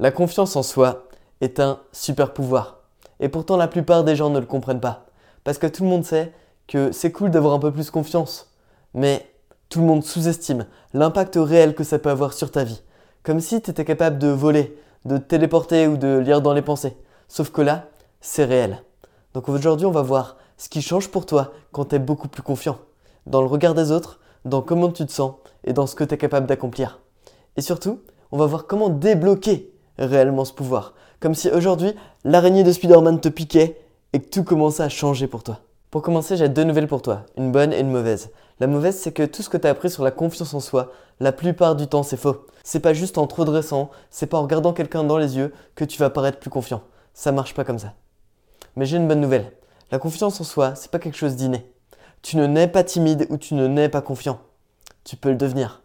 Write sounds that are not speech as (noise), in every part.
La confiance en soi est un super pouvoir. Et pourtant la plupart des gens ne le comprennent pas. Parce que tout le monde sait que c'est cool d'avoir un peu plus confiance. Mais tout le monde sous-estime l'impact réel que ça peut avoir sur ta vie. Comme si tu étais capable de voler, de te téléporter ou de lire dans les pensées. Sauf que là, c'est réel. Donc aujourd'hui, on va voir ce qui change pour toi quand tu es beaucoup plus confiant. Dans le regard des autres, dans comment tu te sens et dans ce que tu es capable d'accomplir. Et surtout, on va voir comment débloquer réellement ce pouvoir. Comme si aujourd'hui, l'araignée de Spider-Man te piquait et que tout commençait à changer pour toi. Pour commencer, j'ai deux nouvelles pour toi, une bonne et une mauvaise. La mauvaise, c'est que tout ce que tu as appris sur la confiance en soi, la plupart du temps, c'est faux. C'est pas juste en te redressant, c'est pas en regardant quelqu'un dans les yeux que tu vas paraître plus confiant. Ça marche pas comme ça. Mais j'ai une bonne nouvelle. La confiance en soi, c'est pas quelque chose d'inné. Tu ne nais pas timide ou tu ne nais pas confiant. Tu peux le devenir.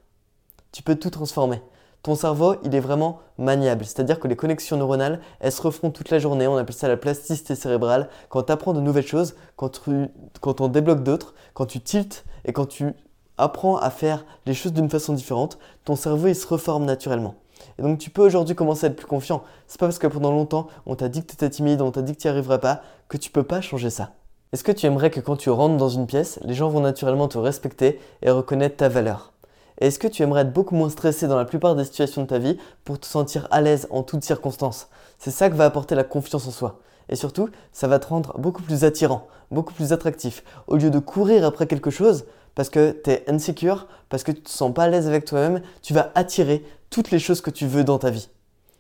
Tu peux tout transformer. Ton cerveau, il est vraiment maniable, c'est-à-dire que les connexions neuronales, elles se refont toute la journée, on appelle ça la plasticité cérébrale. Quand tu apprends de nouvelles choses, quand, tu, quand on débloque d'autres, quand tu tiltes et quand tu apprends à faire les choses d'une façon différente, ton cerveau, il se reforme naturellement. Et donc tu peux aujourd'hui commencer à être plus confiant. C'est pas parce que pendant longtemps, on t'a dit que tu étais timide, on t'a dit que tu n'y arriverais pas, que tu peux pas changer ça. Est-ce que tu aimerais que quand tu rentres dans une pièce, les gens vont naturellement te respecter et reconnaître ta valeur? Est-ce que tu aimerais être beaucoup moins stressé dans la plupart des situations de ta vie pour te sentir à l'aise en toutes circonstances? C'est ça que va apporter la confiance en soi. Et surtout, ça va te rendre beaucoup plus attirant, beaucoup plus attractif. Au lieu de courir après quelque chose parce que tu es insecure, parce que tu te sens pas à l'aise avec toi-même, tu vas attirer toutes les choses que tu veux dans ta vie.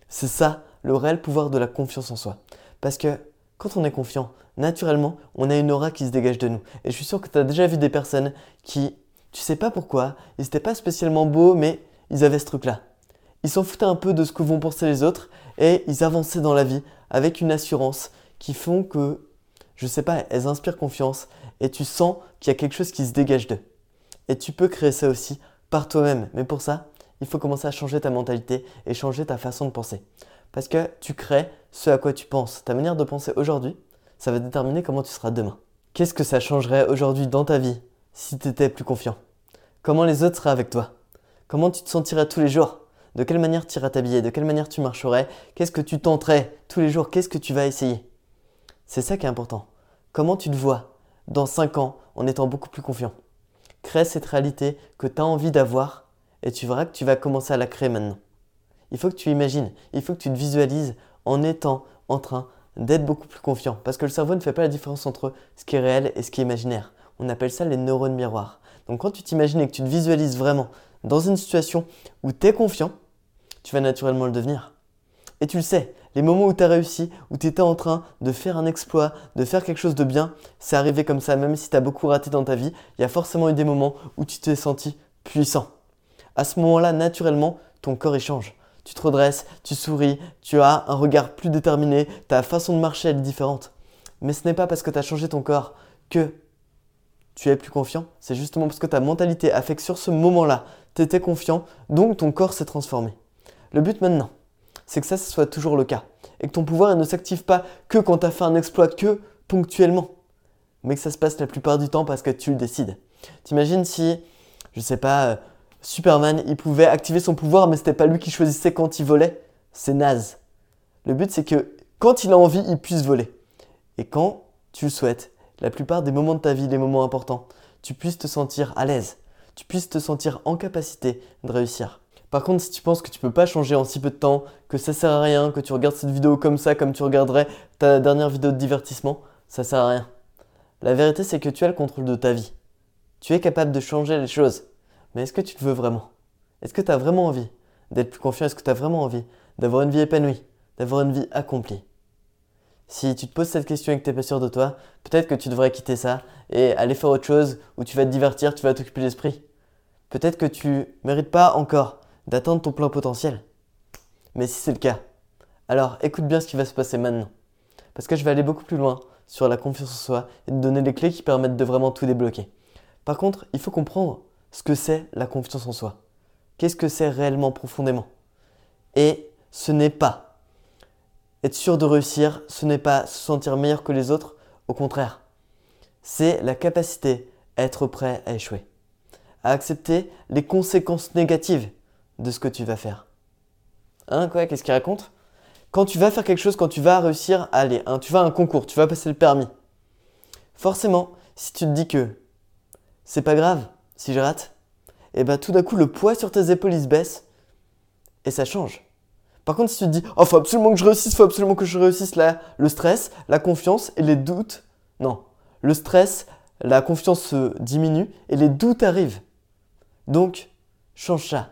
C'est ça le réel pouvoir de la confiance en soi. Parce que quand on est confiant, naturellement, on a une aura qui se dégage de nous. Et je suis sûr que tu as déjà vu des personnes qui tu sais pas pourquoi, ils n'étaient pas spécialement beaux, mais ils avaient ce truc-là. Ils s'en foutaient un peu de ce que vont penser les autres et ils avançaient dans la vie avec une assurance qui font que, je sais pas, elles inspirent confiance et tu sens qu'il y a quelque chose qui se dégage d'eux. Et tu peux créer ça aussi par toi-même. Mais pour ça, il faut commencer à changer ta mentalité et changer ta façon de penser. Parce que tu crées ce à quoi tu penses. Ta manière de penser aujourd'hui, ça va déterminer comment tu seras demain. Qu'est-ce que ça changerait aujourd'hui dans ta vie si tu étais plus confiant? Comment les autres seraient avec toi? Comment tu te sentirais tous les jours? De quelle manière tu irais t'habiller? De quelle manière tu marcherais? Qu'est-ce que tu tenterais tous les jours? Qu'est-ce que tu vas essayer? C'est ça qui est important. Comment tu te vois dans 5 ans en étant beaucoup plus confiant? Crée cette réalité que tu as envie d'avoir et tu verras que tu vas commencer à la créer maintenant. Il faut que tu imagines, il faut que tu te visualises en étant en train d'être beaucoup plus confiant. Parce que le cerveau ne fait pas la différence entre ce qui est réel et ce qui est imaginaire. On appelle ça les neurones miroirs. Donc quand tu t'imagines et que tu te visualises vraiment dans une situation où tu es confiant, tu vas naturellement le devenir. Et tu le sais, les moments où tu as réussi, où tu étais en train de faire un exploit, de faire quelque chose de bien, c'est arrivé comme ça, même si tu as beaucoup raté dans ta vie, il y a forcément eu des moments où tu t'es senti puissant. À ce moment-là, naturellement, ton corps échange. Tu te redresses, tu souris, tu as un regard plus déterminé, ta façon de marcher est différente. Mais ce n'est pas parce que tu as changé ton corps que tu es plus confiant, c'est justement parce que ta mentalité a fait que sur ce moment-là, tu étais confiant, donc ton corps s'est transformé. Le but maintenant, c'est que ça, soit toujours le cas. Et que ton pouvoir ne s'active pas que quand tu as fait un exploit, que ponctuellement. Mais que ça se passe la plupart du temps parce que tu le décides. T'imagines si, je sais pas, euh, Superman, il pouvait activer son pouvoir, mais c'était pas lui qui choisissait quand il volait? C'est naze. Le but, c'est que quand il a envie, il puisse voler. Et quand tu le souhaites, la plupart des moments de ta vie, les moments importants, tu puisses te sentir à l'aise, tu puisses te sentir en capacité de réussir. Par contre, si tu penses que tu peux pas changer en si peu de temps, que ça sert à rien, que tu regardes cette vidéo comme ça, comme tu regarderais ta dernière vidéo de divertissement, ça sert à rien. La vérité, c'est que tu as le contrôle de ta vie. Tu es capable de changer les choses. Mais est-ce que tu le veux vraiment? Est-ce que tu as vraiment envie d'être plus confiant? Est-ce que tu as vraiment envie d'avoir une vie épanouie, d'avoir une vie accomplie? Si tu te poses cette question et que tu n'es pas sûr de toi, peut-être que tu devrais quitter ça et aller faire autre chose où tu vas te divertir, tu vas t'occuper l'esprit. Peut-être que tu mérites pas encore d'atteindre ton plein potentiel. Mais si c'est le cas, alors écoute bien ce qui va se passer maintenant. Parce que je vais aller beaucoup plus loin sur la confiance en soi et te donner les clés qui permettent de vraiment tout débloquer. Par contre, il faut comprendre ce que c'est la confiance en soi. Qu'est-ce que c'est réellement profondément? Et ce n'est pas être sûr de réussir, ce n'est pas se sentir meilleur que les autres, au contraire. C'est la capacité à être prêt à échouer, à accepter les conséquences négatives de ce que tu vas faire. Hein, quoi Qu'est-ce qu'il raconte? Quand tu vas faire quelque chose, quand tu vas réussir à hein, tu vas à un concours, tu vas passer le permis, forcément, si tu te dis que c'est pas grave si je rate, et eh bien tout d'un coup le poids sur tes épaules il se baisse et ça change. Par contre, si tu te dis, oh, faut absolument que je réussisse, faut absolument que je réussisse, là, le stress, la confiance et les doutes, non. Le stress, la confiance se diminue et les doutes arrivent. Donc, change ça.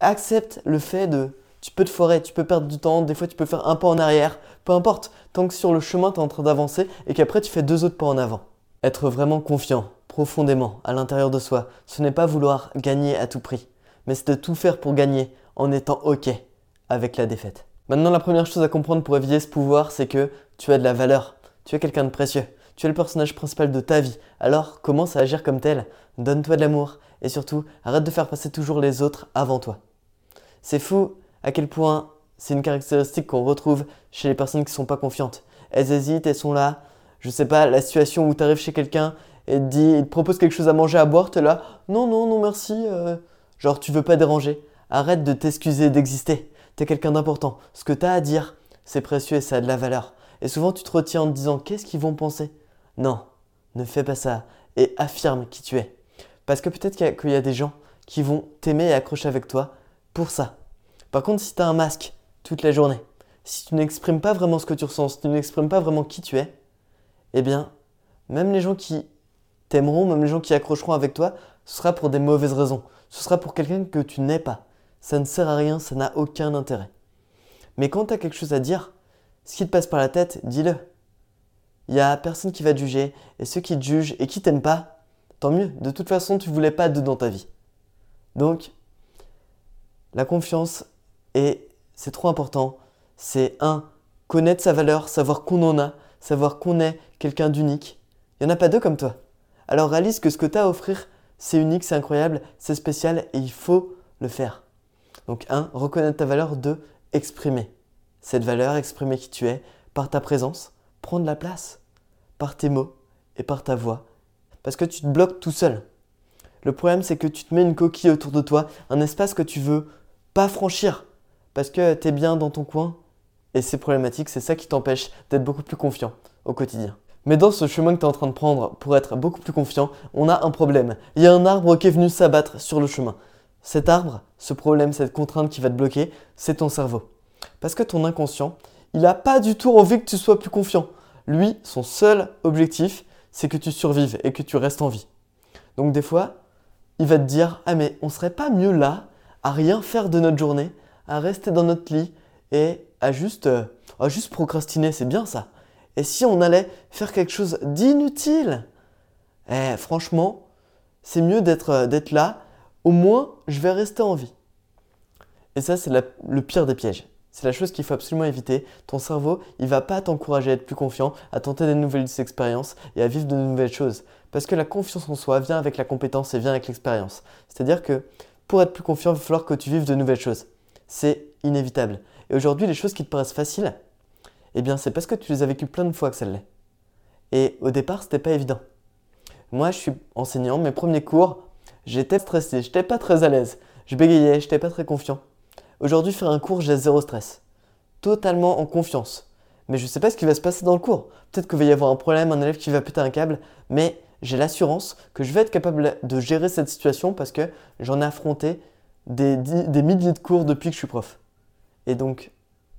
Accepte le fait de, tu peux te foirer, tu peux perdre du temps, des fois tu peux faire un pas en arrière, peu importe, tant que sur le chemin tu es en train d'avancer et qu'après tu fais deux autres pas en avant. Être vraiment confiant, profondément, à l'intérieur de soi, ce n'est pas vouloir gagner à tout prix, mais c'est de tout faire pour gagner en étant OK avec la défaite. Maintenant, la première chose à comprendre pour éveiller ce pouvoir, c'est que tu as de la valeur, tu es quelqu'un de précieux, tu es le personnage principal de ta vie, alors commence à agir comme tel, donne-toi de l'amour, et surtout, arrête de faire passer toujours les autres avant toi. C'est fou à quel point c'est une caractéristique qu'on retrouve chez les personnes qui ne sont pas confiantes. Elles hésitent, elles sont là. Je sais pas, la situation où tu arrives chez quelqu'un et te dit, il te propose quelque chose à manger, à boire, tu es là, non, non, non, merci. Euh. genre, tu veux pas déranger. Arrête de t'excuser d'exister. Quelqu'un d'important. Ce que tu as à dire, c'est précieux et ça a de la valeur. Et souvent, tu te retiens en te disant, qu'est-ce qu'ils vont penser? Non, ne fais pas ça et affirme qui tu es. Parce que peut-être qu'il y, a des gens qui vont t'aimer et accrocher avec toi pour ça. Par contre, si tu as un masque toute la journée, si tu n'exprimes pas vraiment ce que tu ressens, si tu n'exprimes pas vraiment qui tu es, eh bien, même les gens qui t'aimeront, même les gens qui accrocheront avec toi, ce sera pour des mauvaises raisons. Ce sera pour quelqu'un que tu n'es pas. Ça ne sert à rien, ça n'a aucun intérêt. Mais quand tu as quelque chose à dire, ce qui te passe par la tête, dis-le. Il n'y a personne qui va te juger, et ceux qui te jugent et qui t'aiment pas, tant mieux. De toute façon, tu voulais pas de dans ta vie. Donc, la confiance, et c'est trop important, c'est un, connaître sa valeur, savoir qu'on en a, savoir qu'on est quelqu'un d'unique. Il n'y en a pas deux comme toi. Alors réalise que ce que tu as à offrir, c'est unique, c'est incroyable, c'est spécial et il faut le faire. Donc un, reconnaître ta valeur. Deux, exprimer cette valeur, exprimer qui tu es par ta présence, prendre la place, par tes mots et par ta voix parce que tu te bloques tout seul. Le problème, c'est que tu te mets une coquille autour de toi, un espace que tu veux pas franchir, parce que tu es bien dans ton coin, et c'est problématique, c'est ça qui t'empêche d'être beaucoup plus confiant au quotidien. Mais dans ce chemin que tu es en train de prendre pour être beaucoup plus confiant, on a un problème. Il y a un arbre qui est venu s'abattre sur le chemin. Cet arbre, ce problème, cette contrainte qui va te bloquer, c'est ton cerveau. Parce que ton inconscient, il n'a pas du tout envie que tu sois plus confiant. Lui, son seul objectif, c'est que tu survives et que tu restes en vie. Donc des fois, il va te dire Ah, mais on serait pas mieux là, à rien faire de notre journée, à rester dans notre lit et à juste, euh, à juste procrastiner, c'est bien ça. Et si on allait faire quelque chose d'inutile Eh, franchement, c'est mieux d'être euh, d'être là, au moins je vais rester en vie. Et ça, c'est le pire des pièges. C'est la chose qu'il faut absolument éviter. Ton cerveau, il va pas t'encourager à être plus confiant, à tenter de nouvelles expériences et à vivre de nouvelles choses. Parce que la confiance en soi vient avec la compétence et vient avec l'expérience. C'est-à-dire que pour être plus confiant, il va falloir que tu vives de nouvelles choses. C'est inévitable. Et aujourd'hui, les choses qui te paraissent faciles, eh bien, c'est parce que tu les as vécues plein de fois que ça l'est. Et au départ, c'était pas évident. Moi, je suis enseignant, mes premiers cours, j'étais stressé, j'étais pas très à l'aise. Je bégayais, j'étais pas très confiant. Aujourd'hui, faire un cours, j'ai zéro stress. Totalement en confiance. Mais je sais pas ce qui va se passer dans le cours. Peut-être qu'il va y avoir un problème, un élève qui va péter un câble, mais j'ai l'assurance que je vais être capable de gérer cette situation parce que j'en ai affronté des, des milliers de cours depuis que je suis prof. Et donc,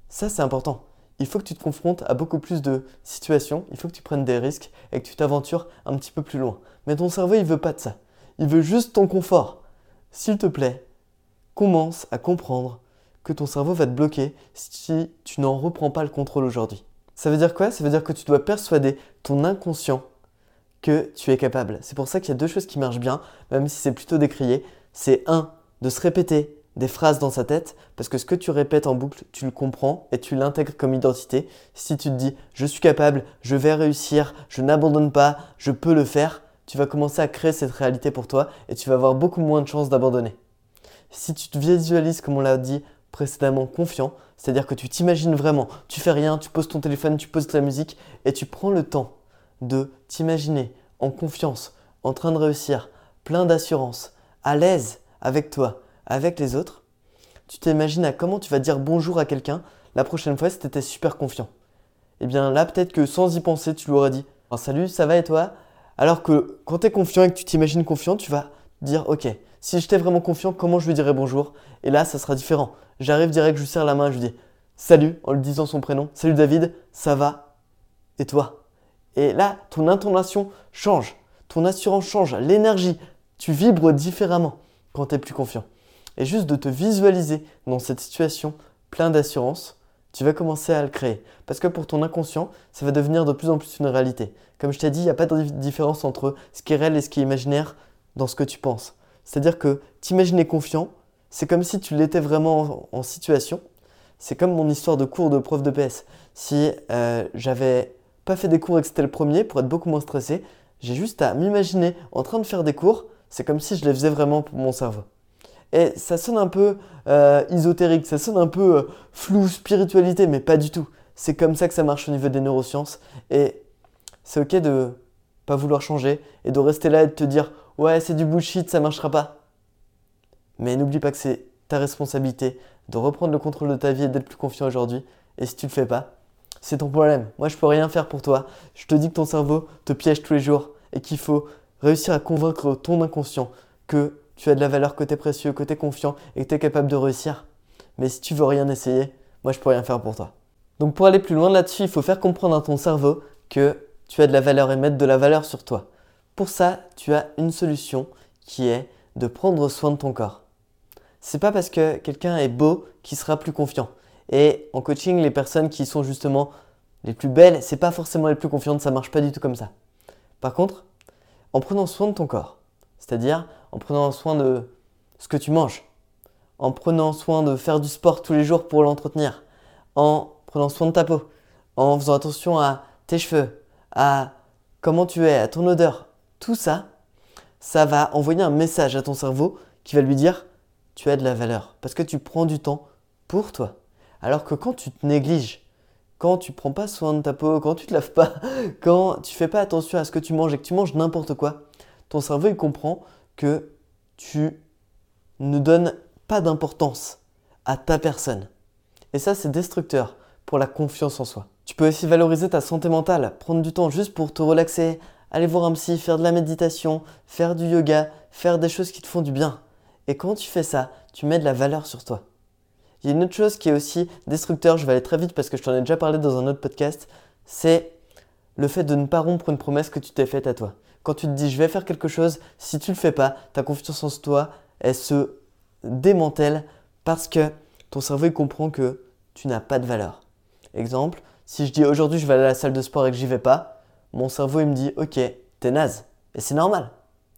ça c'est important. Il faut que tu te confrontes à beaucoup plus de situations, il faut que tu prennes des risques et que tu t'aventures un petit peu plus loin. Mais ton cerveau, il veut pas de ça. Il veut juste ton confort. S'il te plaît, commence à comprendre que ton cerveau va te bloquer si tu n'en reprends pas le contrôle aujourd'hui. Ça veut dire quoi? Ça veut dire que tu dois persuader ton inconscient que tu es capable. C'est pour ça qu'il y a deux choses qui marchent bien, même si c'est plutôt décrié. C'est un, de se répéter des phrases dans sa tête, parce que ce que tu répètes en boucle, tu le comprends et tu l'intègres comme identité. Si tu te dis je suis capable, je vais réussir, je n'abandonne pas, je peux le faire, tu vas commencer à créer cette réalité pour toi et tu vas avoir beaucoup moins de chances d'abandonner. Si tu te visualises, comme on l'a dit, précédemment confiant, c'est-à-dire que tu t'imagines vraiment, tu fais rien, tu poses ton téléphone, tu poses ta musique et tu prends le temps de t'imaginer en confiance, en train de réussir, plein d'assurance, à l'aise avec toi, avec les autres. Tu t'imagines à comment tu vas dire bonjour à quelqu'un, la prochaine fois si tu étais super confiant Eh bien là, peut-être que sans y penser, tu lui aurais dit Salut, ça va et toi? Alors que quand tu es confiant et que tu t'imagines confiant, tu vas dire Ok, si j'étais vraiment confiant, comment je lui dirais bonjour? Et là, ça sera différent. J'arrive direct, je lui serre la main, je lui dis Salut en lui disant son prénom. Salut David, ça va? Et toi? Et là, ton intonation change, ton assurance change, l'énergie. Tu vibres différemment quand tu es plus confiant. Et juste de te visualiser dans cette situation plein d'assurance, tu vas commencer à le créer. Parce que pour ton inconscient, ça va devenir de plus en plus une réalité. Comme je t'ai dit, il n'y a pas de différence entre ce qui est réel et ce qui est imaginaire dans ce que tu penses. C'est-à-dire que t'imaginer confiant, c'est comme si tu l'étais vraiment en, situation. C'est comme mon histoire de cours de prof de PS. Si euh, j'avais pas fait des cours et que c'était le premier, pour être beaucoup moins stressé, j'ai juste à m'imaginer en train de faire des cours. C'est comme si je les faisais vraiment pour mon cerveau. Et ça sonne un peu euh, ésotérique, ça sonne un peu euh, flou, spiritualité, mais pas du tout. C'est comme ça que ça marche au niveau des neurosciences. Et c'est ok de pas vouloir changer et de rester là et de te dire ouais c'est du bullshit, ça marchera pas. Mais n'oublie pas que c'est ta responsabilité de reprendre le contrôle de ta vie et d'être plus confiant aujourd'hui. Et si tu le fais pas, c'est ton problème. Moi je peux rien faire pour toi. Je te dis que ton cerveau te piège tous les jours et qu'il faut réussir à convaincre ton inconscient que tu as de la valeur, es précieux, es confiant et que tu es capable de réussir. Mais si tu veux rien essayer, moi je peux rien faire pour toi. Donc pour aller plus loin là-dessus, il faut faire comprendre à ton cerveau que tu as de la valeur et mettre de la valeur sur toi. Pour ça, tu as une solution qui est de prendre soin de ton corps. C'est pas parce que quelqu'un est beau qu'il sera plus confiant. Et en coaching, les personnes qui sont justement les plus belles, c'est pas forcément les plus confiantes, ça marche pas du tout comme ça. Par contre, en prenant soin de ton corps, c'est-à-dire en prenant soin de ce que tu manges, en prenant soin de faire du sport tous les jours pour l'entretenir, en prenant soin de ta peau, en faisant attention à tes cheveux, à comment tu es, à ton odeur, tout ça, ça va envoyer un message à ton cerveau qui va lui dire tu as de la valeur parce que tu prends du temps pour toi. Alors que quand tu te négliges, quand tu prends pas soin de ta peau, quand tu te laves pas, (laughs) quand tu fais pas attention à ce que tu manges et que tu manges n'importe quoi, ton cerveau il comprend que tu ne donnes pas d'importance à ta personne. Et ça, c'est destructeur pour la confiance en soi. Tu peux aussi valoriser ta santé mentale, prendre du temps juste pour te relaxer, aller voir un psy, faire de la méditation, faire du yoga, faire des choses qui te font du bien. Et quand tu fais ça, tu mets de la valeur sur toi. Il y a une autre chose qui est aussi destructeur, je vais aller très vite parce que je t'en ai déjà parlé dans un autre podcast, c'est le fait de ne pas rompre une promesse que tu t'es faite à toi. Quand tu te dis je vais faire quelque chose, si tu le fais pas, ta confiance en toi, elle se démantèle parce que ton cerveau il comprend que tu n'as pas de valeur. Exemple, si je dis aujourd'hui je vais aller à la salle de sport et que j'y vais pas, mon cerveau il me dit ok, t'es naze. Et c'est normal.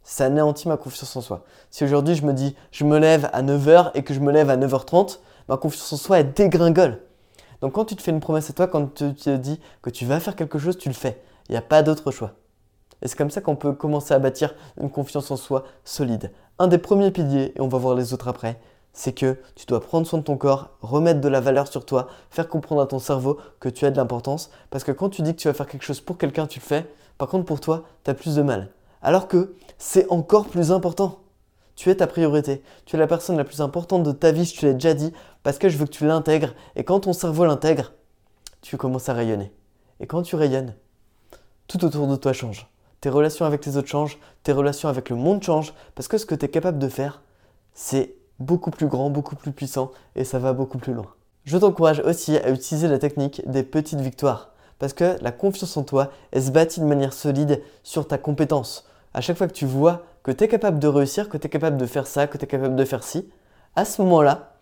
Ça anéantit ma confiance en soi. Si aujourd'hui je me dis je me lève à 9h et que je me lève à 9h30, ma confiance en soi elle dégringole. Donc quand tu te fais une promesse à toi, quand tu te dis que tu vas faire quelque chose, tu le fais. Il n'y a pas d'autre choix. Et c'est comme ça qu'on peut commencer à bâtir une confiance en soi solide. Un des premiers piliers, et on va voir les autres après, c'est que tu dois prendre soin de ton corps, remettre de la valeur sur toi, faire comprendre à ton cerveau que tu as de l'importance. Parce que quand tu dis que tu vas faire quelque chose pour quelqu'un, tu le fais. Par contre, pour toi, tu as plus de mal. Alors que c'est encore plus important. Tu es ta priorité. Tu es la personne la plus importante de ta vie, je te l'ai déjà dit, parce que je veux que tu l'intègres. Et quand ton cerveau l'intègre, tu commences à rayonner. Et quand tu rayonnes, tout autour de toi change tes relations avec les autres changent, tes relations avec le monde changent, parce que ce que tu es capable de faire, c'est beaucoup plus grand, beaucoup plus puissant, et ça va beaucoup plus loin. Je t'encourage aussi à utiliser la technique des petites victoires, parce que la confiance en toi, elle se bâtit de manière solide sur ta compétence. À chaque fois que tu vois que tu es capable de réussir, que tu es capable de faire ça, que tu es capable de faire ci, à ce moment-là,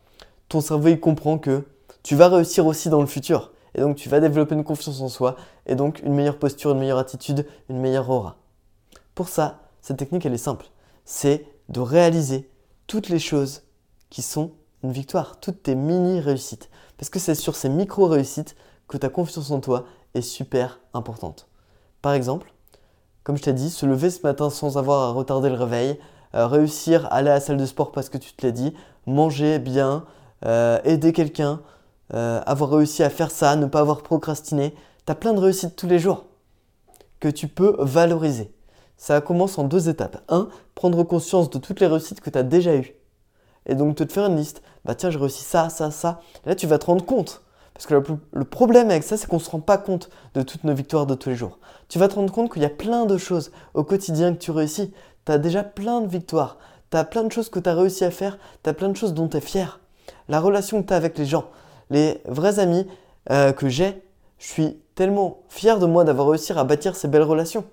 ton cerveau il comprend que tu vas réussir aussi dans le futur. Et donc tu vas développer une confiance en soi et donc une meilleure posture, une meilleure attitude, une meilleure aura. Pour ça, cette technique elle est simple. C'est de réaliser toutes les choses qui sont une victoire, toutes tes mini réussites. Parce que c'est sur ces micro réussites que ta confiance en toi est super importante. Par exemple, comme je t'ai dit, se lever ce matin sans avoir à retarder le réveil, euh, réussir à aller à la salle de sport parce que tu te l'as dit, manger bien, euh, aider quelqu'un, euh, avoir réussi à faire ça, ne pas avoir procrastiné. Tu as plein de réussites tous les jours que tu peux valoriser. Ça commence en deux étapes. Un, prendre conscience de toutes les réussites que tu as déjà eues. Et donc te faire une liste. Bah tiens, j'ai réussi ça, ça, ça. là, tu vas te rendre compte. Parce que le, problème avec ça, c'est qu'on ne se rend pas compte de toutes nos victoires de tous les jours. Tu vas te rendre compte qu'il y a plein de choses au quotidien que tu réussis. Tu as déjà plein de victoires. Tu as plein de choses que tu as réussi à faire. Tu as plein de choses dont tu es fier. La relation que tu as avec les gens, les vrais amis euh, que j'ai, je suis tellement fier de moi d'avoir réussi à bâtir ces belles relations.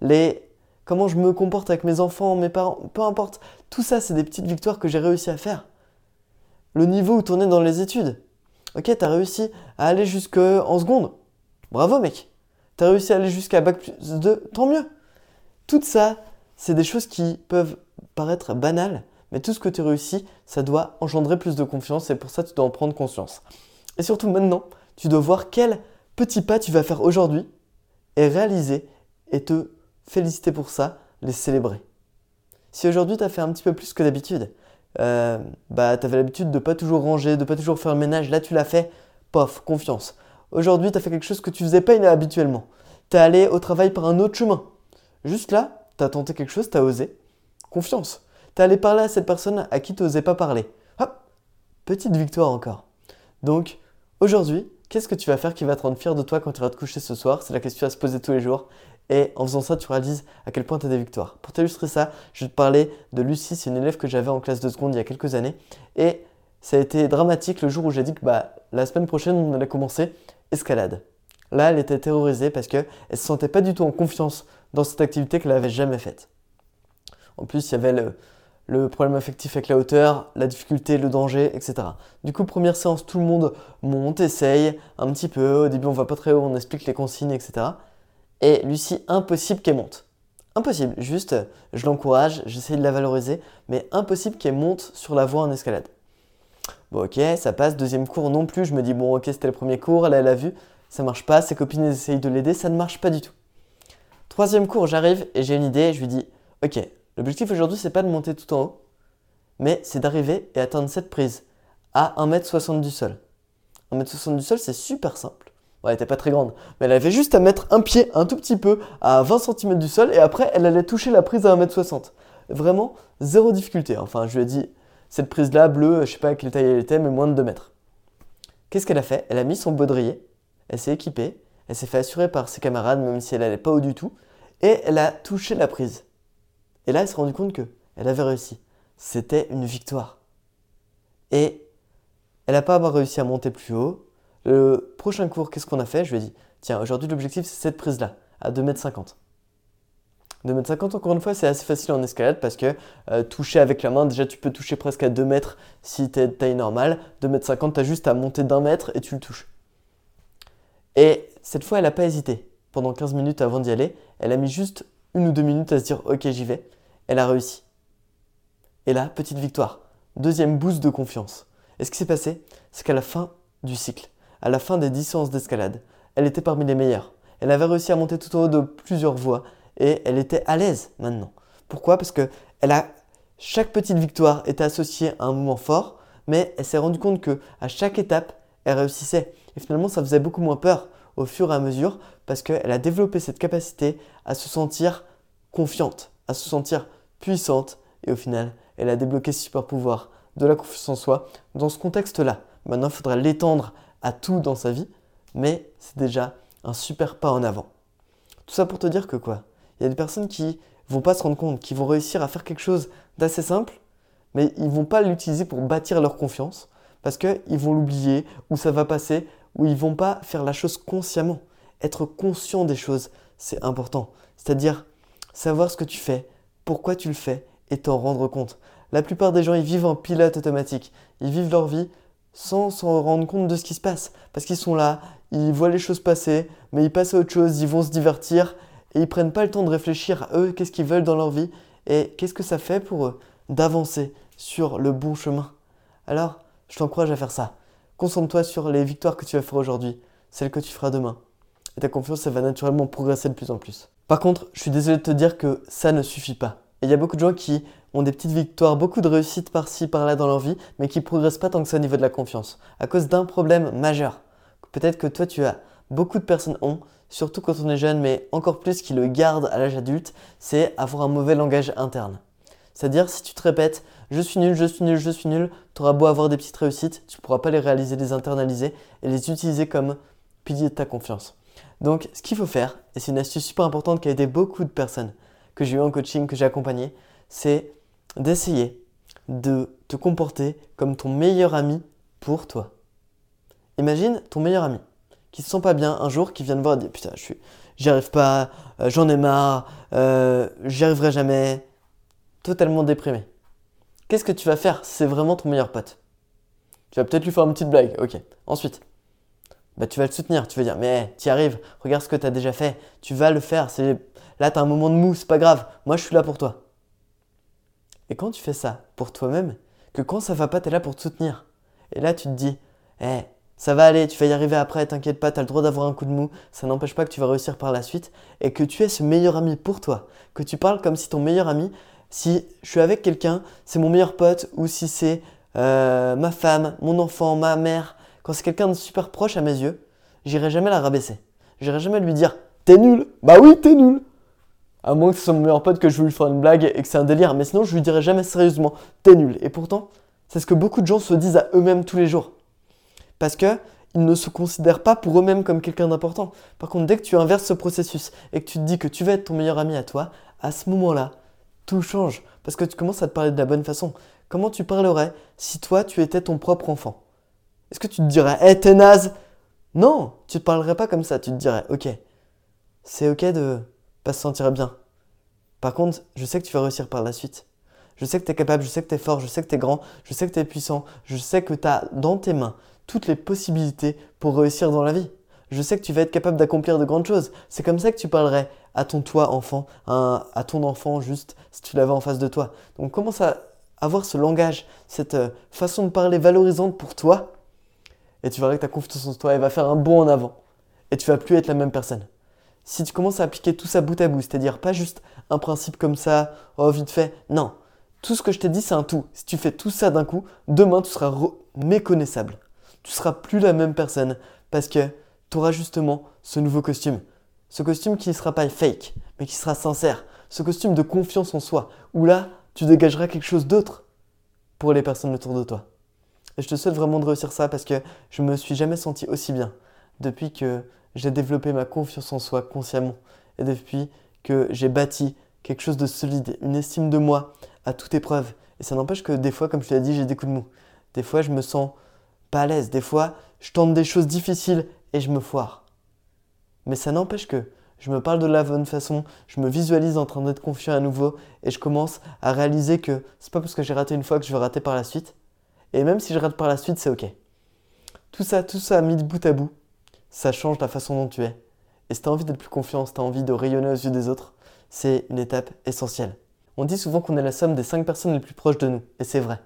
Les comment je me comporte avec mes enfants, mes parents, peu importe. Tout ça, c'est des petites victoires que j'ai réussi à faire. Le niveau où tu en es dans les études. Ok, tu as réussi à aller jusqu'en seconde. Bravo, mec. Tu as réussi à aller jusqu'à Bac plus 2, tant mieux. Tout ça, c'est des choses qui peuvent paraître banales, mais tout ce que tu réussis, ça doit engendrer plus de confiance et pour ça, tu dois en prendre conscience. Et surtout maintenant, tu dois voir quel petit pas tu vas faire aujourd'hui et réaliser et te féliciter pour ça, les célébrer. Si aujourd'hui tu as fait un petit peu plus que d'habitude, euh, bah tu avais l'habitude de pas toujours ranger, de pas toujours faire le ménage, là tu l'as fait, pof, confiance. Aujourd'hui tu as fait quelque chose que tu faisais pas habituellement. Tu es allé au travail par un autre chemin. Juste là, tu as tenté quelque chose, tu as osé. Confiance. Tu es allé parler à cette personne à qui tu n'osais pas parler. Hop, petite victoire encore. Donc aujourd'hui, qu'est-ce que tu vas faire qui va te rendre fier de toi quand tu vas te coucher ce soir? C'est la question à se poser tous les jours. Et en faisant ça, tu réalises à quel point tu as des victoires. Pour t'illustrer ça, je vais te parler de Lucie, c'est une élève que j'avais en classe de seconde il y a quelques années. Et ça a été dramatique le jour où j'ai dit que bah, la semaine prochaine, on allait commencer escalade. Là, elle était terrorisée parce qu'elle ne se sentait pas du tout en confiance dans cette activité qu'elle n'avait jamais faite. En plus, il y avait le, le problème affectif avec la hauteur, la difficulté, le danger, etc. Du coup, première séance, tout le monde monte, essaye un petit peu. Au début, on va pas très haut, on explique les consignes, etc. Et Lucie, impossible qu'elle monte. Impossible, juste, je l'encourage, j'essaie de la valoriser, mais impossible qu'elle monte sur la voie en escalade. Bon, ok, ça passe. Deuxième cours non plus. Je me dis, bon, ok, c'était le premier cours, elle, a vu, ça marche pas. Ses copines essayent de l'aider, ça ne marche pas du tout. Troisième cours, j'arrive et j'ai une idée. Je lui dis, ok, l'objectif aujourd'hui, c'est pas de monter tout en haut, mais c'est d'arriver et atteindre cette prise à 1m60 du sol. 1m60 du sol, c'est super simple elle n'était pas très grande, mais elle avait juste à mettre un pied un tout petit peu à 20 cm du sol et après elle allait toucher la prise à 1m60. Vraiment, zéro difficulté. Enfin, je lui ai dit, cette prise-là, bleue, je sais pas à quelle taille elle était, mais moins de 2 mètres. Qu'est-ce qu'elle a fait? Elle a mis son baudrier, elle s'est équipée, elle s'est fait assurer par ses camarades, même si elle n'allait pas haut du tout, et elle a touché la prise. Et là, elle s'est rendue compte que elle avait réussi. C'était une victoire. Et elle n'a pas réussi à monter plus haut, le prochain cours, qu'est-ce qu'on a fait? Je lui ai dit, tiens, aujourd'hui l'objectif c'est cette prise-là, à 2m50. 2m50, encore une fois, c'est assez facile en escalade parce que euh, toucher avec la main, déjà tu peux toucher presque à 2 mètres si tu es de taille normale. 2m50, tu as juste à monter d'un mètre et tu le touches. Et cette fois, elle n'a pas hésité. Pendant 15 minutes avant d'y aller, elle a mis juste une ou deux minutes à se dire ok, j'y vais. Elle a réussi. Et là, petite victoire. Deuxième boost de confiance. Et ce qui s'est passé, c'est qu'à la fin du cycle, à la fin des 10 séances d'escalade. Elle était parmi les meilleures. Elle avait réussi à monter tout en haut de plusieurs voies et elle était à l'aise maintenant. Pourquoi? Parce que a, chaque petite victoire était associée à un moment fort, mais elle s'est rendue compte que à chaque étape, elle réussissait. Et finalement, ça faisait beaucoup moins peur au fur et à mesure parce qu'elle a développé cette capacité à se sentir confiante, à se sentir puissante et au final, elle a débloqué ce super pouvoir de la confiance en soi dans ce contexte-là. Maintenant, il faudra l'étendre à tout dans sa vie, mais c'est déjà un super pas en avant. Tout ça pour te dire que quoi? Il y a des personnes qui vont pas se rendre compte, qui vont réussir à faire quelque chose d'assez simple, mais ils vont pas l'utiliser pour bâtir leur confiance, parce qu'ils vont l'oublier, ou ça va passer, ou ils vont pas faire la chose consciemment. Être conscient des choses, c'est important. C'est-à-dire savoir ce que tu fais, pourquoi tu le fais, et t'en rendre compte. La plupart des gens, ils vivent en pilote automatique. Ils vivent leur vie sans s'en rendre compte de ce qui se passe. Parce qu'ils sont là, ils voient les choses passer, mais ils passent à autre chose, ils vont se divertir et ils prennent pas le temps de réfléchir à eux, qu'est-ce qu'ils veulent dans leur vie et qu'est-ce que ça fait pour eux d'avancer sur le bon chemin. Alors, je t'encourage à faire ça. Concentre-toi sur les victoires que tu vas faire aujourd'hui, celles que tu feras demain. Et ta confiance, ça va naturellement progresser de plus en plus. Par contre, je suis désolé de te dire que ça ne suffit pas. Et il y a beaucoup de gens qui ont des petites victoires, beaucoup de réussites par-ci, par-là dans leur vie, mais qui progressent pas tant que ça au niveau de la confiance, à cause d'un problème majeur. Peut-être que toi tu as, beaucoup de personnes ont, surtout quand on est jeune, mais encore plus qui le gardent à l'âge adulte, c'est avoir un mauvais langage interne. C'est-à-dire, si tu te répètes, je suis nul, je suis nul, je suis nul, tu auras beau avoir des petites réussites, tu ne pourras pas les réaliser, les internaliser et les utiliser comme pilier de ta confiance. Donc, ce qu'il faut faire, et c'est une astuce super importante qui a aidé beaucoup de personnes que j'ai eu en coaching, que j'ai accompagné, c'est d'essayer de te comporter comme ton meilleur ami pour toi. Imagine ton meilleur ami qui se sent pas bien un jour, qui vient te voir et dit putain, je suis, j'y arrive pas, euh, j'en ai marre, euh, j'y arriverai jamais, totalement déprimé. Qu'est-ce que tu vas faire C'est vraiment ton meilleur pote? Tu vas peut-être lui faire une petite blague, ok. Ensuite, bah, tu vas le soutenir, tu vas dire mais tu y arrives, regarde ce que tu as déjà fait, tu vas le faire, c'est là tu as un moment de mou, c'est pas grave, moi je suis là pour toi. Et quand tu fais ça pour toi-même, que quand ça va pas, tu es là pour te soutenir. Et là tu te dis, eh, ça va aller, tu vas y arriver après, t'inquiète pas, tu as le droit d'avoir un coup de mou, ça n'empêche pas que tu vas réussir par la suite, et que tu es ce meilleur ami pour toi, que tu parles comme si ton meilleur ami, si je suis avec quelqu'un, c'est mon meilleur pote, ou si c'est euh, ma femme, mon enfant, ma mère, quand c'est quelqu'un de super proche à mes yeux, j'irai jamais la rabaisser. J'irai jamais lui dire T'es nul Bah oui, t'es nul À moins que ce soit mon meilleur pote que je veux lui faire une blague et que c'est un délire, mais sinon je lui dirai jamais sérieusement T'es nul. Et pourtant, c'est ce que beaucoup de gens se disent à eux-mêmes tous les jours. Parce que ils ne se considèrent pas pour eux-mêmes comme quelqu'un d'important. Par contre, dès que tu inverses ce processus et que tu te dis que tu vas être ton meilleur ami à toi, à ce moment-là, tout change. Parce que tu commences à te parler de la bonne façon. Comment tu parlerais si toi, tu étais ton propre enfant? Est-ce que tu te dirais, hé, t'es naze? Non, tu te parlerais pas comme ça. Tu te dirais, ok, c'est ok de pas se sentir bien. Par contre, je sais que tu vas réussir par la suite. Je sais que tu es capable, je sais que tu es fort, je sais que tu es grand, je sais que tu es puissant, je sais que tu as dans tes mains toutes les possibilités pour réussir dans la vie. Je sais que tu vas être capable d'accomplir de grandes choses. C'est comme ça que tu parlerais à ton toi enfant, à ton enfant juste si tu l'avais en face de toi. Donc commence à avoir ce langage, cette euh, façon de parler valorisante pour toi et tu verras que ta confiance en toi, elle va faire un bond en avant. Et tu vas plus être la même personne. Si tu commences à appliquer tout ça bout à bout, c'est-à-dire pas juste un principe comme ça, oh vite fait, non. Tout ce que je t'ai dit, c'est un tout. Si tu fais tout ça d'un coup, demain, tu seras méconnaissable. Tu seras plus la même personne parce que tu auras justement ce nouveau costume. Ce costume qui ne sera pas fake, mais qui sera sincère. Ce costume de confiance en soi, où là, tu dégageras quelque chose d'autre pour les personnes autour de toi. Je te souhaite vraiment de réussir ça parce que je me suis jamais senti aussi bien depuis que j'ai développé ma confiance en soi consciemment et depuis que j'ai bâti quelque chose de solide, une estime de moi à toute épreuve. Et ça n'empêche que des fois, comme je l'ai dit, j'ai des coups de mou. Des fois, je me sens pas à l'aise. Des fois, je tente des choses difficiles et je me foire. Mais ça n'empêche que je me parle de la bonne façon, je me visualise en train d'être confiant à nouveau et je commence à réaliser que c'est pas parce que j'ai raté une fois que je vais rater par la suite. Et même si je rate par la suite, c'est ok. Tout ça, tout ça mis de bout à bout, ça change la façon dont tu es. Et si tu as envie d'être plus confiant, si tu as envie de rayonner aux yeux des autres, c'est une étape essentielle. On dit souvent qu'on est la somme des 5 personnes les plus proches de nous, et c'est vrai.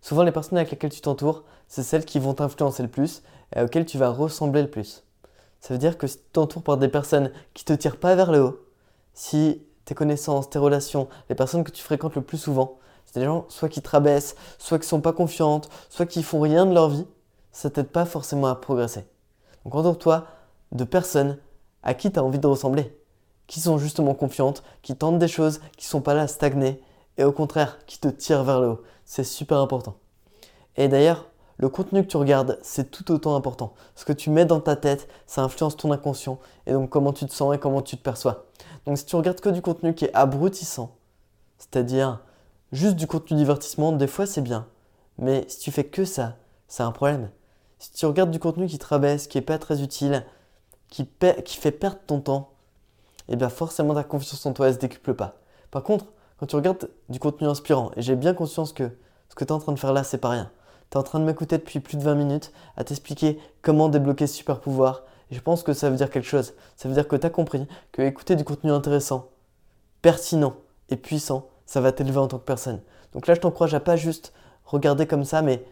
Souvent, les personnes avec lesquelles tu t'entoures, c'est celles qui vont t'influencer le plus et auxquelles tu vas ressembler le plus. Ça veut dire que si tu t'entoures par des personnes qui te tirent pas vers le haut, si tes connaissances, tes relations, les personnes que tu fréquentes le plus souvent, c'est des gens soit qui te rabaissent, soit qui sont pas confiantes, soit qui font rien de leur vie. Ça t'aide pas forcément à progresser. Donc entoure-toi de personnes à qui tu as envie de ressembler, qui sont justement confiantes, qui tentent des choses, qui sont pas là à stagner et au contraire qui te tirent vers le haut. C'est super important. Et d'ailleurs, le contenu que tu regardes, c'est tout autant important. Ce que tu mets dans ta tête, ça influence ton inconscient et donc comment tu te sens et comment tu te perçois. Donc si tu regardes que du contenu qui est abrutissant, c'est-à-dire Juste du contenu divertissement, des fois c'est bien. Mais si tu fais que ça, c'est un problème. Si tu regardes du contenu qui te rabaisse, qui est pas très utile, qui, fait perdre ton temps, eh bien forcément ta confiance en toi elle se décuple pas. Par contre, quand tu regardes du contenu inspirant, et j'ai bien conscience que ce que tu es en train de faire là, c'est pas rien. Tu es en train de m'écouter depuis plus de 20 minutes à t'expliquer comment débloquer ce super pouvoir. Je pense que ça veut dire quelque chose. Ça veut dire que tu as compris que écouter du contenu intéressant, pertinent et puissant, ça va t'élever en tant que personne. Donc là, je t'encourage à pas juste regarder comme ça, mais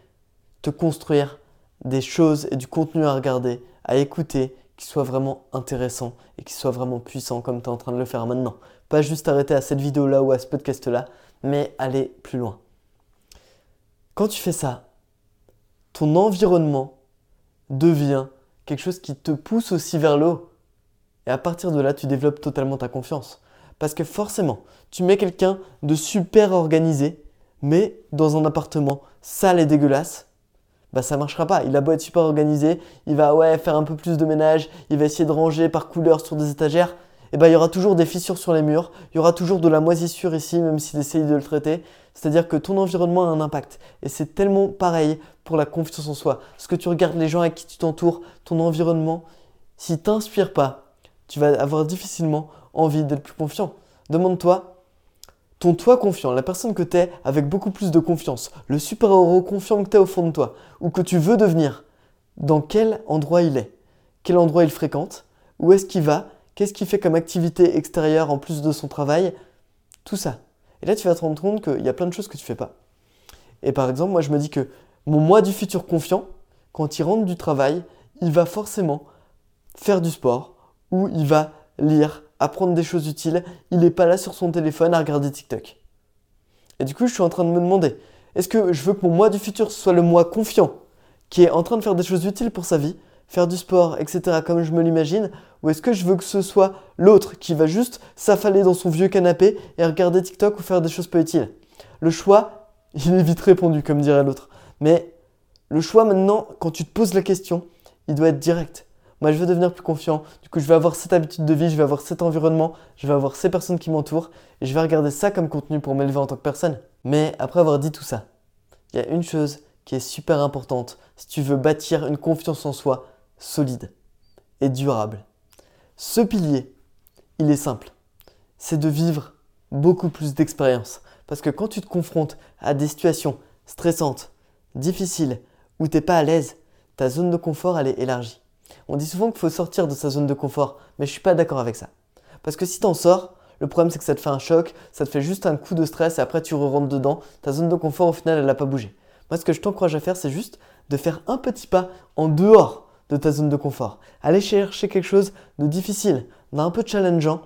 te construire des choses et du contenu à regarder, à écouter, qui soit vraiment intéressant et qui soit vraiment puissant comme tu es en train de le faire maintenant. Pas juste arrêter à cette vidéo-là ou à ce podcast-là, mais aller plus loin. Quand tu fais ça, ton environnement devient quelque chose qui te pousse aussi vers le haut. Et à partir de là, tu développes totalement ta confiance. Parce que forcément, tu mets quelqu'un de super organisé, mais dans un appartement sale et dégueulasse, bah ça marchera pas. Il a beau être super organisé, il va ouais, faire un peu plus de ménage, il va essayer de ranger par couleur sur des étagères, et bah il y aura toujours des fissures sur les murs, il y aura toujours de la moisissure ici, même s'il essaye de le traiter. C'est-à-dire que ton environnement a un impact. Et c'est tellement pareil pour la confiance en soi. Ce que tu regardes les gens avec qui tu t'entoures, ton environnement, s'il t'inspire pas, tu vas avoir difficilement envie d'être plus confiant. Demande-toi, ton toi confiant, la personne que tu es avec beaucoup plus de confiance, le super-héros confiant que tu es au fond de toi, ou que tu veux devenir, dans quel endroit il est? Quel endroit il fréquente? Où est-ce qu'il va? Qu'est-ce qu'il fait comme activité extérieure en plus de son travail? Tout ça. Et là, tu vas te rendre compte qu'il y a plein de choses que tu fais pas. Et par exemple, moi, je me dis que mon moi du futur confiant, quand il rentre du travail, il va forcément faire du sport ou il va lire, apprendre des choses utiles. Il n'est pas là sur son téléphone à regarder TikTok. Et du coup, je suis en train de me demander, est-ce que je veux que mon moi du futur soit le moi confiant, qui est en train de faire des choses utiles pour sa vie, faire du sport, etc., comme je me l'imagine, ou est-ce que je veux que ce soit l'autre qui va juste s'affaler dans son vieux canapé et regarder TikTok ou faire des choses peu utiles? Le choix, (laughs) il est vite répondu, comme dirait l'autre. Mais le choix maintenant, quand tu te poses la question, il doit être direct. Moi, je veux devenir plus confiant. Du coup, je vais avoir cette habitude de vie, je vais avoir cet environnement, je vais avoir ces personnes qui m'entourent et je vais regarder ça comme contenu pour m'élever en tant que personne. Mais après avoir dit tout ça, il y a une chose qui est super importante si tu veux bâtir une confiance en soi solide et durable. Ce pilier, il est simple. C'est de vivre beaucoup plus d'expérience. Parce que quand tu te confrontes à des situations stressantes, difficiles, où tu n'es pas à l'aise, ta zone de confort, elle est élargie. On dit souvent qu'il faut sortir de sa zone de confort, mais je suis pas d'accord avec ça. Parce que si tu en sors, le problème c'est que ça te fait un choc, ça te fait juste un coup de stress et après tu re rentres dedans. Ta zone de confort au final elle n'a pas bougé. Moi ce que je t'encourage à faire c'est juste de faire un petit pas en dehors de ta zone de confort. Aller chercher quelque chose de difficile, d'un peu challengeant,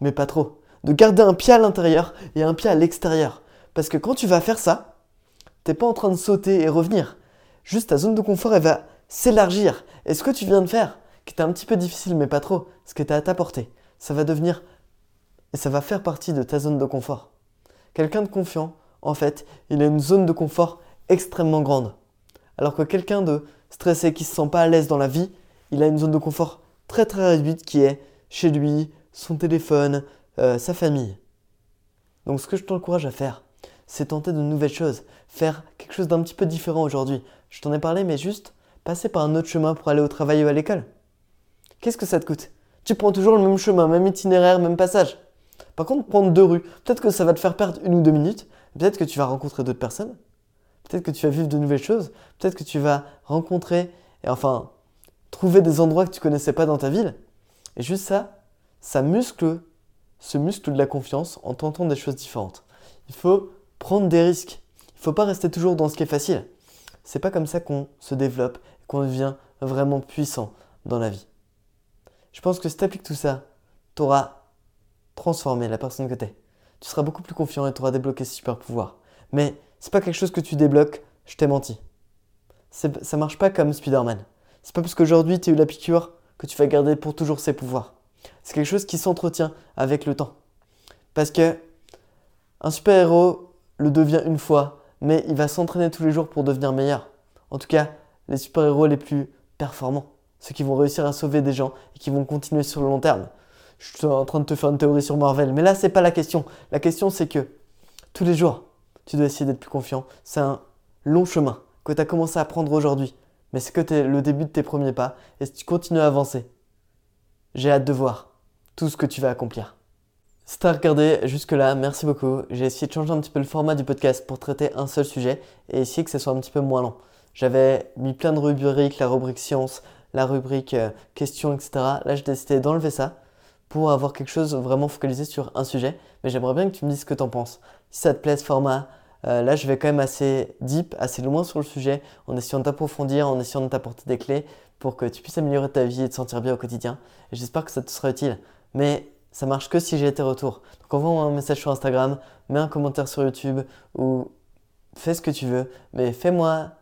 mais pas trop. De garder un pied à l'intérieur et un pied à l'extérieur. Parce que quand tu vas faire ça, t'es pas en train de sauter et revenir. Juste ta zone de confort elle va s'élargir. Et ce que tu viens de faire, qui était un petit peu difficile mais pas trop, ce que tu as à t'apporter, ça va devenir et ça va faire partie de ta zone de confort. Quelqu'un de confiant, en fait, il a une zone de confort extrêmement grande. Alors que quelqu'un de stressé qui se sent pas à l'aise dans la vie, il a une zone de confort très très réduite qui est chez lui, son téléphone, euh, sa famille. Donc ce que je t'encourage à faire, c'est tenter de nouvelles choses, faire quelque chose d'un petit peu différent aujourd'hui. Je t'en ai parlé, mais juste passer par un autre chemin pour aller au travail ou à l'école. Qu'est-ce que ça te coûte? Tu prends toujours le même chemin, même itinéraire, même passage. Par contre, prendre deux rues, peut-être que ça va te faire perdre une ou deux minutes, peut-être que tu vas rencontrer d'autres personnes, peut-être que tu vas vivre de nouvelles choses, peut-être que tu vas rencontrer, et enfin, trouver des endroits que tu connaissais pas dans ta ville. Et juste ça, ça muscle ce muscle de la confiance en tentant des choses différentes. Il faut prendre des risques. Il faut pas rester toujours dans ce qui est facile. C'est pas comme ça qu'on se développe qu'on devient vraiment puissant dans la vie. Je pense que si tu appliques tout ça, tu auras transformé la personne que tu es. Tu seras beaucoup plus confiant et tu auras débloqué ce super pouvoir. Mais c'est pas quelque chose que tu débloques, je t'ai menti. Ça marche pas comme Spider-Man. C'est pas parce qu'aujourd'hui tu as eu la piqûre que tu vas garder pour toujours ses pouvoirs. C'est quelque chose qui s'entretient avec le temps. Parce que un super-héros le devient une fois, mais il va s'entraîner tous les jours pour devenir meilleur. En tout cas, les super-héros les plus performants, ceux qui vont réussir à sauver des gens et qui vont continuer sur le long terme. Je suis en train de te faire une théorie sur Marvel, mais là, c'est pas la question. La question, c'est que tous les jours, tu dois essayer d'être plus confiant. C'est un long chemin que tu as commencé à prendre aujourd'hui, mais c'est que le début de tes premiers pas, et si tu continues à avancer, j'ai hâte de voir tout ce que tu vas accomplir. Si t'as regardé jusque-là, merci beaucoup. J'ai essayé de changer un petit peu le format du podcast pour traiter un seul sujet et essayer que ce soit un petit peu moins long. J'avais mis plein de rubriques, la rubrique science, la rubrique euh, questions, etc. Là, j'ai décidé d'enlever ça pour avoir quelque chose vraiment focalisé sur un sujet. Mais j'aimerais bien que tu me dises ce que t'en penses. Si ça te plaît ce format, euh, là, je vais quand même assez deep, assez loin sur le sujet, en essayant de t'approfondir, en essayant de t'apporter des clés pour que tu puisses améliorer ta vie et te sentir bien au quotidien. Et j'espère que ça te sera utile. Mais ça marche que si j'ai tes retours. Donc envoie-moi un message sur Instagram, mets un commentaire sur YouTube ou fais ce que tu veux, mais fais-moi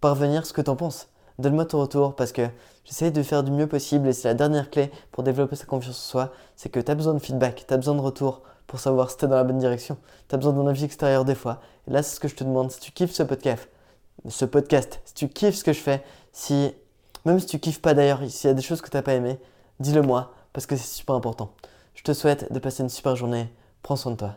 parvenir ce que tu en penses. Donne-moi ton retour parce que j'essaie de faire du mieux possible et c'est la dernière clé pour développer sa confiance en soi, c'est que tu as besoin de feedback, tu as besoin de retour pour savoir si tu es dans la bonne direction. Tu as besoin d'un avis extérieur des fois. Et là, c'est ce que je te demande. Si tu kiffes ce podcast, ce podcast, si tu kiffes ce que je fais, si même si tu kiffes pas d'ailleurs, s'il y a des choses que tu n'as pas aimé, dis-le moi parce que c'est super important. Je te souhaite de passer une super journée. Prends soin de toi.